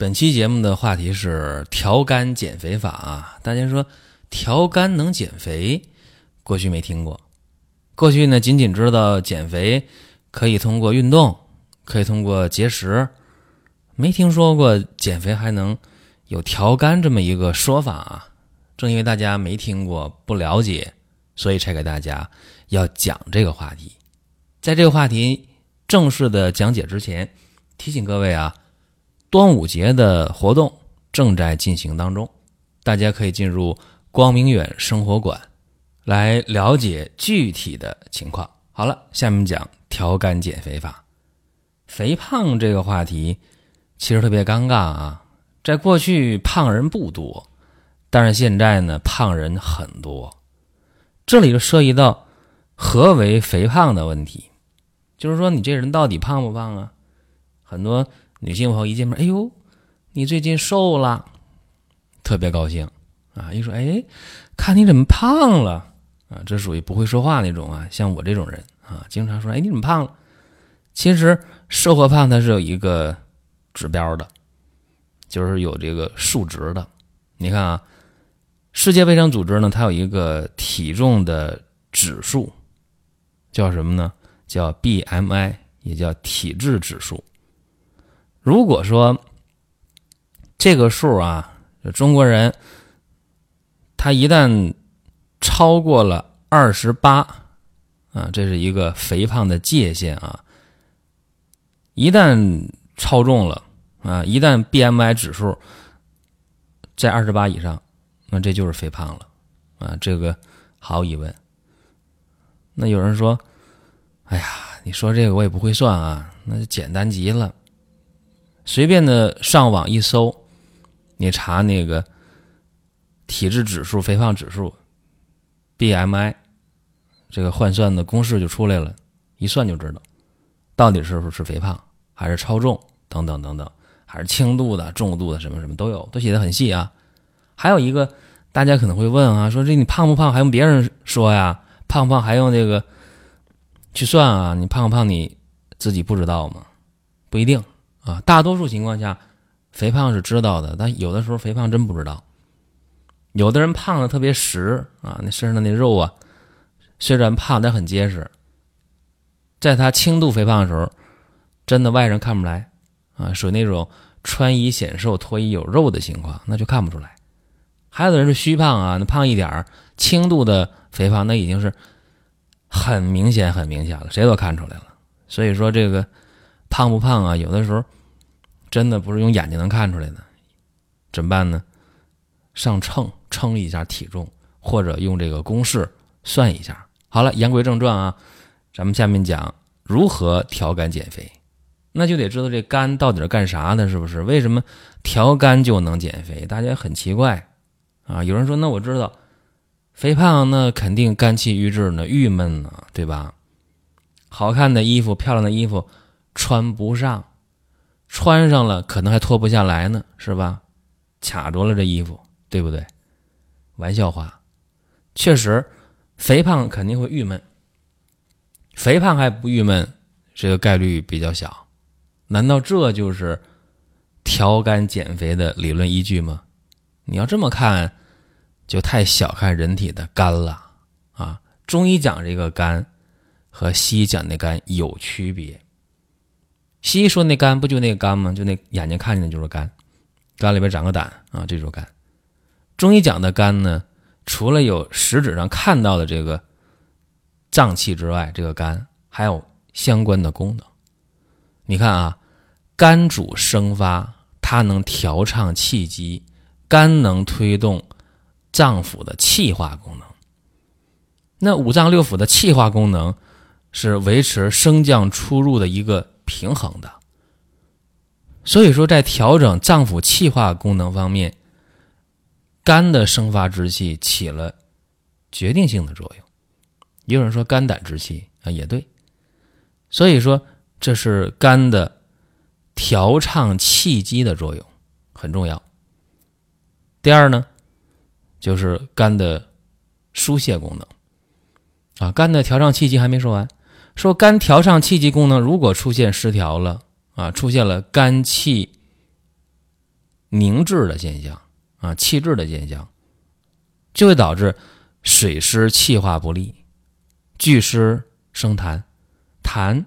本期节目的话题是调肝减肥法啊！大家说调肝能减肥？过去没听过，过去呢仅仅知道减肥可以通过运动，可以通过节食，没听说过减肥还能有调肝这么一个说法啊！正因为大家没听过、不了解，所以才给大家要讲这个话题。在这个话题正式的讲解之前，提醒各位啊。端午节的活动正在进行当中，大家可以进入光明远生活馆来了解具体的情况。好了，下面讲调肝减肥法。肥胖这个话题其实特别尴尬啊，在过去胖人不多，但是现在呢胖人很多，这里就涉及到何为肥胖的问题，就是说你这人到底胖不胖啊？很多。女性朋友一见面，哎呦，你最近瘦了，特别高兴啊！一说，哎，看你怎么胖了啊？这属于不会说话那种啊。像我这种人啊，经常说，哎，你怎么胖了？其实瘦和胖它是有一个指标的，就是有这个数值的。你看啊，世界卫生组织呢，它有一个体重的指数，叫什么呢？叫 BMI，也叫体质指数。如果说这个数啊，中国人他一旦超过了二十八啊，这是一个肥胖的界限啊。一旦超重了啊，一旦 BMI 指数在二十八以上，那这就是肥胖了啊，这个毫无疑问。那有人说：“哎呀，你说这个我也不会算啊，那就简单极了。”随便的上网一搜，你查那个体质指数、肥胖指数、BMI，这个换算的公式就出来了，一算就知道到底是不是肥胖，还是超重等等等等，还是轻度的、重度的什么什么都有，都写的很细啊。还有一个大家可能会问啊，说这你胖不胖还用别人说呀？胖不胖还用这个去算啊？你胖不胖你自己不知道吗？不一定。啊，大多数情况下，肥胖是知道的，但有的时候肥胖真不知道。有的人胖的特别实啊，那身上的那肉啊，虽然胖但很结实。在他轻度肥胖的时候，真的外人看不出来啊，属于那种穿衣显瘦、脱衣有肉的情况，那就看不出来。还有的人是虚胖啊，那胖一点儿，轻度的肥胖，那已经是很明显、很明显了，谁都看出来了。所以说这个。胖不胖啊？有的时候真的不是用眼睛能看出来的，怎么办呢？上秤称一下体重，或者用这个公式算一下。好了，言归正传啊，咱们下面讲如何调肝减肥。那就得知道这肝到底是干啥的，是不是？为什么调肝就能减肥？大家很奇怪啊。有人说，那我知道，肥胖那肯定肝气郁滞呢，郁闷呢，对吧？好看的衣服，漂亮的衣服。穿不上，穿上了可能还脱不下来呢，是吧？卡着了这衣服，对不对？玩笑话，确实，肥胖肯定会郁闷。肥胖还不郁闷，这个概率比较小。难道这就是调肝减肥的理论依据吗？你要这么看，就太小看人体的肝了啊！中医讲这个肝和西医讲的肝有区别。西医说那肝不就那个肝吗？就那眼睛看见的就是肝，肝里边长个胆啊，这种肝。中医讲的肝呢，除了有实质上看到的这个脏器之外，这个肝还有相关的功能。你看啊，肝主生发，它能调畅气机，肝能推动脏腑的气化功能。那五脏六腑的气化功能是维持升降出入的一个。平衡的，所以说，在调整脏腑气化功能方面，肝的生发之气起了决定性的作用。也有人说肝胆之气啊，也对。所以说，这是肝的调畅气机的作用很重要。第二呢，就是肝的疏泄功能啊，肝的调畅气机还没说完。说肝调畅气机功能如果出现失调了啊，出现了肝气凝滞的现象啊，气滞的现象，就会导致水湿气化不利，聚湿生痰，痰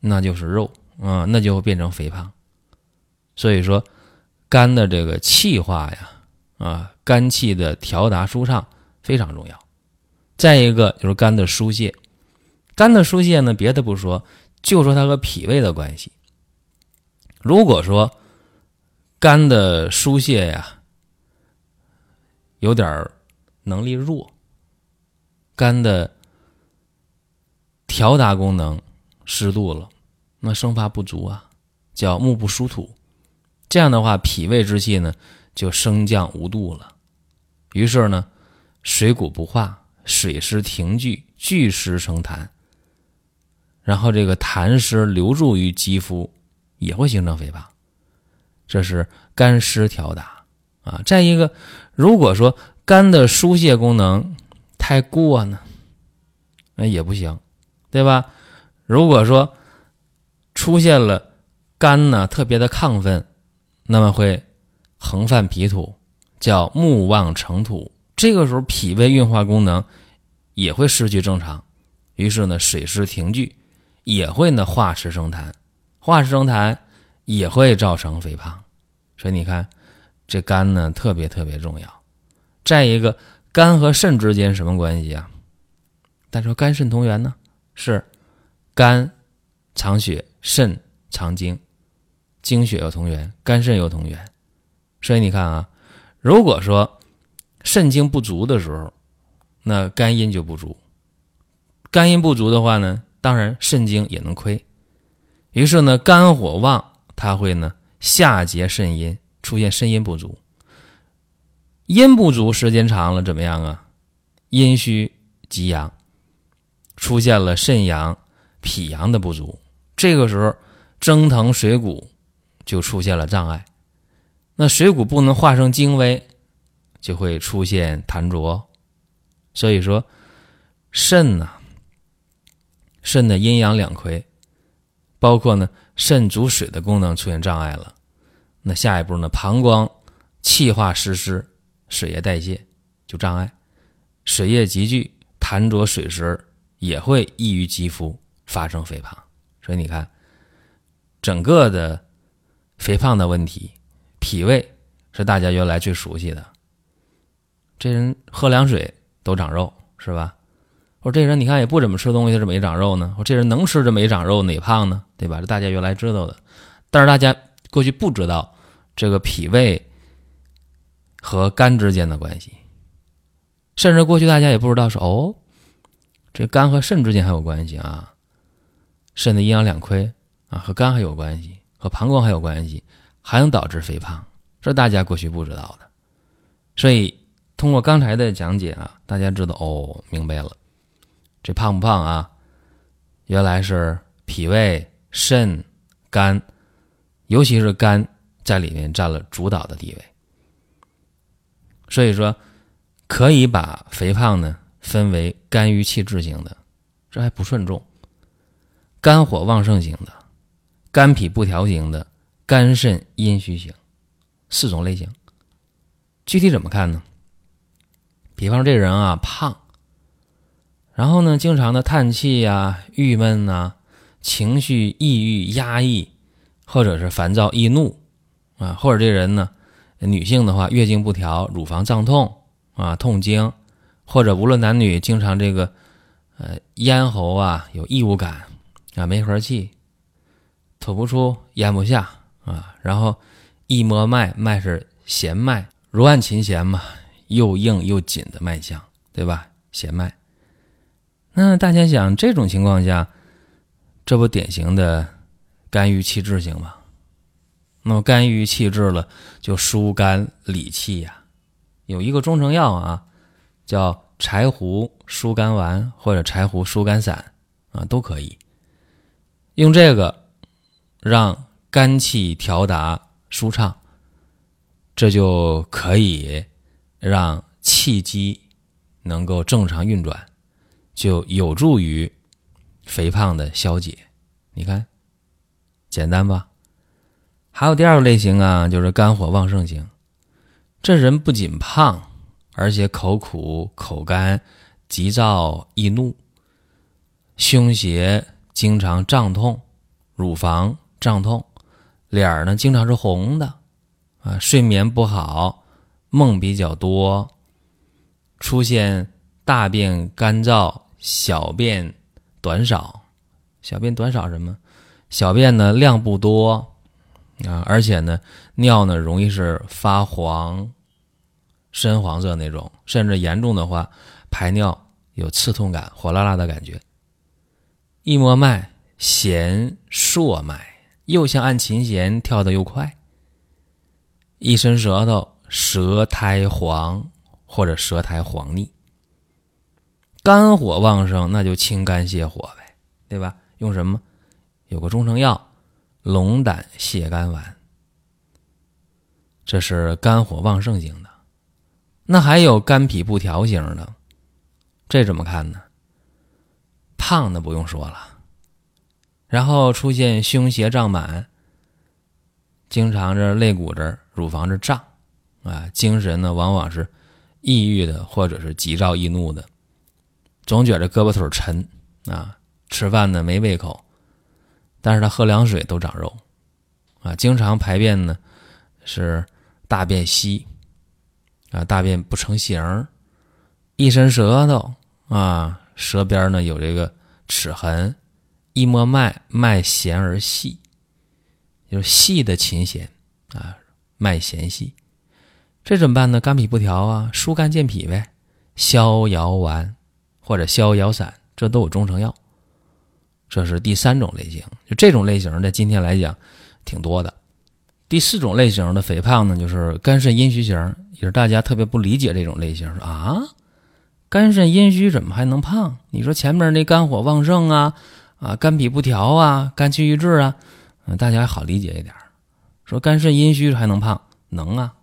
那就是肉啊，那就会变成肥胖。所以说，肝的这个气化呀，啊，肝气的调达舒畅非常重要。再一个就是肝的疏泄。肝的疏泄呢，别的不说，就说它和脾胃的关系。如果说肝的疏泄呀有点能力弱，肝的调达功能失度了，那生发不足啊，叫目不疏土。这样的话，脾胃之气呢就升降无度了，于是呢水谷不化，水湿停聚，聚湿生痰。然后这个痰湿留住于肌肤，也会形成肥胖，这是肝湿调达啊。再一个，如果说肝的疏泄功能太过呢，那也不行，对吧？如果说出现了肝呢特别的亢奋，那么会横犯脾土，叫目望成土。这个时候脾胃运化功能也会失去正常，于是呢水湿停聚。也会呢化湿生痰，化湿生痰也会造成肥胖，所以你看这肝呢特别特别重要。再一个，肝和肾之间什么关系啊？但说肝肾同源呢，是肝藏血，肾藏精，精血又同源，肝肾又同源。所以你看啊，如果说肾精不足的时候，那肝阴就不足。肝阴不足的话呢？当然，肾精也能亏，于是呢，肝火旺，它会呢下结肾阴，出现肾阴不足。阴不足时间长了怎么样啊？阴虚极阳，出现了肾阳、脾阳的不足。这个时候，蒸腾水谷就出现了障碍。那水谷不能化生精微，就会出现痰浊。所以说，肾呢。肾的阴阳两亏，包括呢肾主水的功能出现障碍了，那下一步呢膀胱气化失失，水液代谢就障碍，水液积聚，痰浊水湿也会易于肌肤发生肥胖。所以你看，整个的肥胖的问题，脾胃是大家原来最熟悉的，这人喝凉水都长肉，是吧？说这人你看也不怎么吃东西，怎么没长肉呢？说这人能吃，这没长肉，哪胖呢？对吧？这大家原来知道的，但是大家过去不知道这个脾胃和肝之间的关系，甚至过去大家也不知道说哦，这肝和肾之间还有关系啊，肾的阴阳两亏啊，和肝还有关系，和膀胱还有关系，还能导致肥胖，这大家过去不知道的。所以通过刚才的讲解啊，大家知道哦，明白了。这胖不胖啊？原来是脾胃、肾、肝，尤其是肝在里面占了主导的地位。所以说，可以把肥胖呢分为肝郁气滞型的，这还不算重；肝火旺盛型的、肝脾不调型的、肝肾阴虚型四种类型。具体怎么看呢？比方这人啊胖。然后呢，经常的叹气呀、郁闷呐、情绪抑郁、压抑，或者是烦躁易怒啊，或者这人呢，女性的话月经不调、乳房胀痛啊、痛经，或者无论男女，经常这个呃咽喉啊有异物感啊、没和气、吐不出、咽不下啊，然后一摸脉，脉是弦脉，如按琴弦嘛，又硬又紧的脉象，对吧？弦脉。那大家想，这种情况下，这不典型的肝郁气滞型吗？那么肝郁气滞了，就疏肝理气呀。有一个中成药啊，叫柴胡疏肝丸或者柴胡疏肝散啊，都可以用这个让肝气调达舒畅，这就可以让气机能够正常运转，就有助于肥胖的消解。你看，简单吧？还有第二个类型啊，就是肝火旺盛型。这人不仅胖，而且口苦、口干、急躁易怒，胸胁经常胀痛，乳房胀痛，脸儿呢经常是红的，啊，睡眠不好，梦比较多，出现大便干燥、小便短少。小便短少什么？小便呢量不多。啊，而且呢，尿呢容易是发黄、深黄色那种，甚至严重的话，排尿有刺痛感、火辣辣的感觉。一摸脉，弦硕脉，又像按琴弦跳得又快。一伸舌头，舌苔黄或者舌苔黄腻。肝火旺盛，那就清肝泻火呗，对吧？用什么？有个中成药。龙胆泻肝丸，这是肝火旺盛型的。那还有肝脾不调型的，这怎么看呢？胖的不用说了，然后出现胸胁胀满，经常这肋骨这乳房这胀啊，精神呢往往是抑郁的或者是急躁易怒的，总觉着胳膊腿沉啊，吃饭呢没胃口。但是他喝凉水都长肉，啊，经常排便呢是大便稀，啊，大便不成形一伸舌头啊，舌边呢有这个齿痕，一摸脉，脉弦而细，就是细的琴弦啊，脉弦细，这怎么办呢？肝脾不调啊，疏肝健脾呗，逍遥丸或者逍遥散，这都有中成药。这是第三种类型，就这种类型在今天来讲挺多的。第四种类型的肥胖呢，就是肝肾阴虚型，也是大家特别不理解这种类型，说啊，肝肾阴虚怎么还能胖？你说前面那肝火旺盛啊，啊，肝脾不调啊，肝气郁滞啊，大家还好理解一点。说肝肾阴虚还能胖？能啊，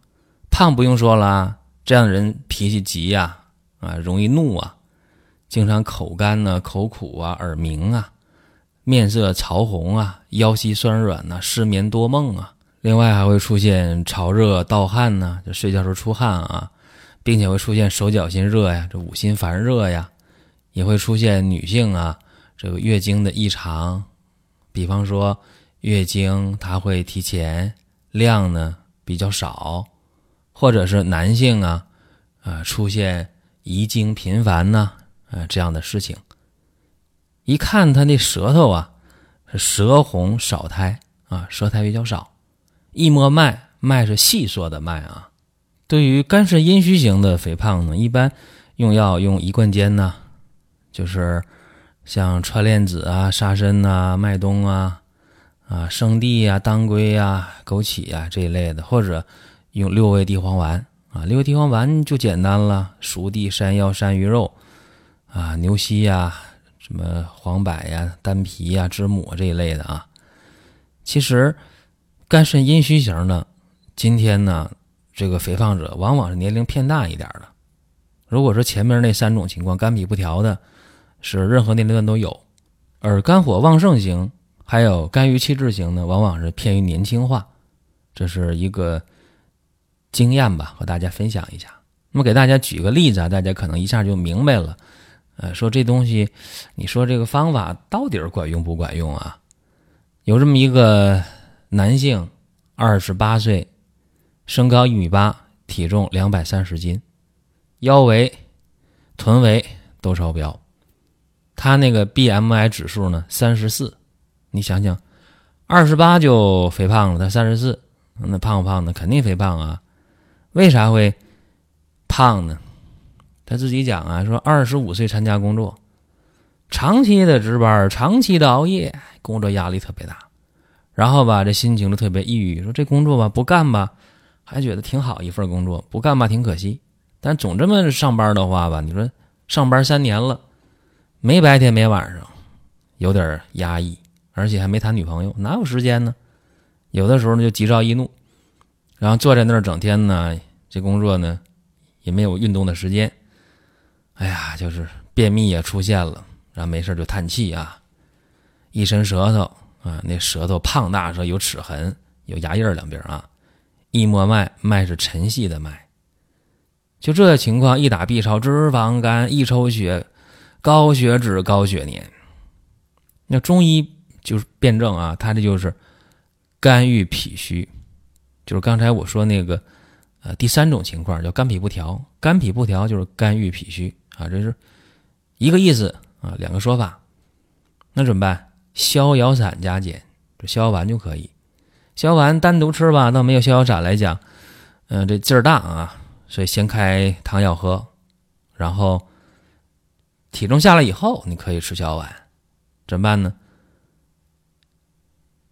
胖不用说了，这样的人脾气急呀，啊，容易怒啊，经常口干呢，口苦啊，耳鸣啊。面色潮红啊，腰膝酸软呐，失眠多梦啊，另外还会出现潮热盗汗呐，就睡觉时候出汗啊，并且会出现手脚心热呀，这五心烦热呀，也会出现女性啊这个月经的异常，比方说月经它会提前，量呢比较少，或者是男性啊啊出现遗精频繁呐这样的事情。一看他那舌头啊，是舌红少苔啊，舌苔比较少。一摸脉，脉是细缩的脉啊。对于肝肾阴虚型的肥胖呢，一般用药用一贯煎呢，就是像川链子啊、沙参啊、麦冬啊、啊生地啊、当归啊、枸杞啊这一类的，或者用六味地黄丸啊。六味地黄丸就简单了，熟地、山药、山萸肉啊、牛膝呀。什么黄柏呀、丹皮呀、知母这一类的啊，其实肝肾阴虚型的，今天呢，这个肥胖者往往是年龄偏大一点的。如果说前面那三种情况，肝脾不调的，是任何年龄段都有；而肝火旺盛型，还有肝郁气滞型呢，往往是偏于年轻化。这是一个经验吧，和大家分享一下。那么给大家举个例子啊，大家可能一下就明白了。呃，说这东西，你说这个方法到底管用不管用啊？有这么一个男性，二十八岁，身高一米八，体重两百三十斤，腰围、臀围都超标，他那个 BMI 指数呢三十四，你想想，二十八就肥胖了，他三十四，那胖不胖呢？肯定肥胖啊！为啥会胖呢？他自己讲啊，说二十五岁参加工作，长期的值班，长期的熬夜，工作压力特别大，然后吧，这心情就特别抑郁，说这工作吧不干吧，还觉得挺好一份工作，不干吧挺可惜。但总这么上班的话吧，你说上班三年了，没白天没晚上，有点压抑，而且还没谈女朋友，哪有时间呢？有的时候呢就急躁易怒，然后坐在那儿整天呢，这工作呢也没有运动的时间，哎呀，就是便秘也出现了，然后没事就叹气啊，一伸舌头啊，那舌头胖大舌有齿痕，有牙印两边啊，一摸脉，脉是沉细的脉，就这情况，一打 B 超，脂肪肝，一抽血，高血脂、高血粘。那中医就是辩证啊，它这就是。肝郁脾虚，就是刚才我说那个，呃，第三种情况叫肝脾不调。肝脾不调就是肝郁脾虚啊，这是一个意思啊，两个说法。那怎么办？逍遥散加减，这逍遥丸就可以。逍遥丸单独吃吧，倒没有逍遥散来讲，嗯，这劲儿大啊，所以先开汤药喝，然后体重下来以后，你可以吃逍遥丸。怎么办呢？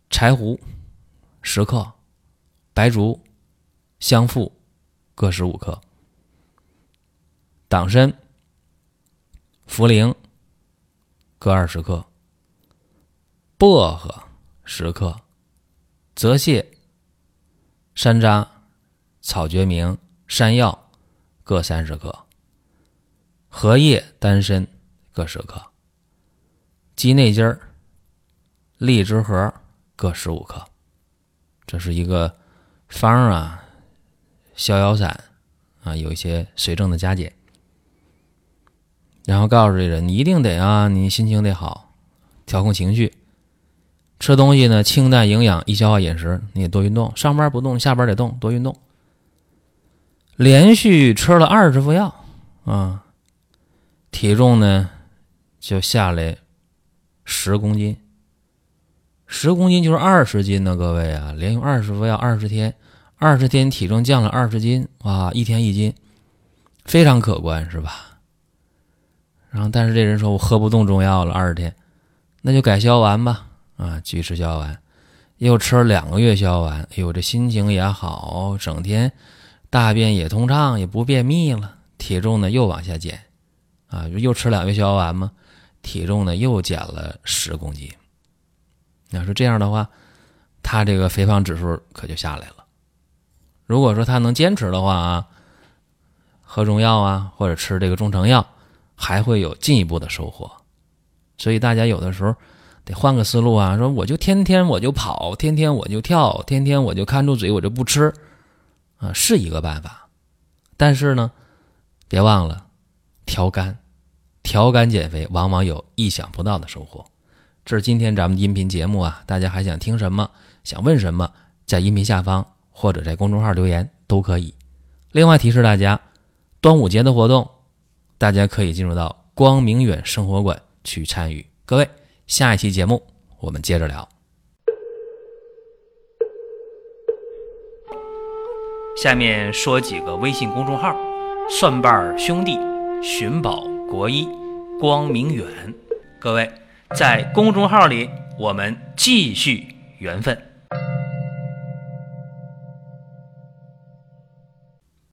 柴胡。十克，白术、香附各十五克，党参、茯苓各二十克，薄荷十克，泽泻、山楂、草决明、山药各三十克，荷叶、丹参各十克，鸡内金儿、荔枝核各十五克。这是一个方啊，逍遥散啊，有一些随症的加减，然后告诉这人，你一定得啊，你心情得好，调控情绪，吃东西呢清淡营养，易消化饮食，你得多运动，上班不动，下班得动，多运动。连续吃了二十副药啊，体重呢就下来十公斤。十公斤就是二十斤呢，各位啊，连用二十副药，二十天，二十天体重降了二十斤，哇，一天一斤，非常可观，是吧？然后，但是这人说我喝不动中药了，二十天，那就改消丸吧，啊，继续吃消丸，又吃了两个月消丸，哎呦，这心情也好，整天大便也通畅，也不便秘了，体重呢又往下减，啊，又吃两个月消丸嘛，体重呢又减了十公斤。你要说这样的话，他这个肥胖指数可就下来了。如果说他能坚持的话啊，喝中药啊，或者吃这个中成药，还会有进一步的收获。所以大家有的时候得换个思路啊，说我就天天我就跑，天天我就跳，天天我就看住嘴，我就不吃啊，是一个办法。但是呢，别忘了调肝，调肝减肥往往有意想不到的收获。这是今天咱们音频节目啊，大家还想听什么？想问什么？在音频下方或者在公众号留言都可以。另外提示大家，端午节的活动，大家可以进入到光明远生活馆去参与。各位，下一期节目我们接着聊。下面说几个微信公众号：蒜瓣兄弟、寻宝国医、光明远。各位。在公众号里，我们继续缘分。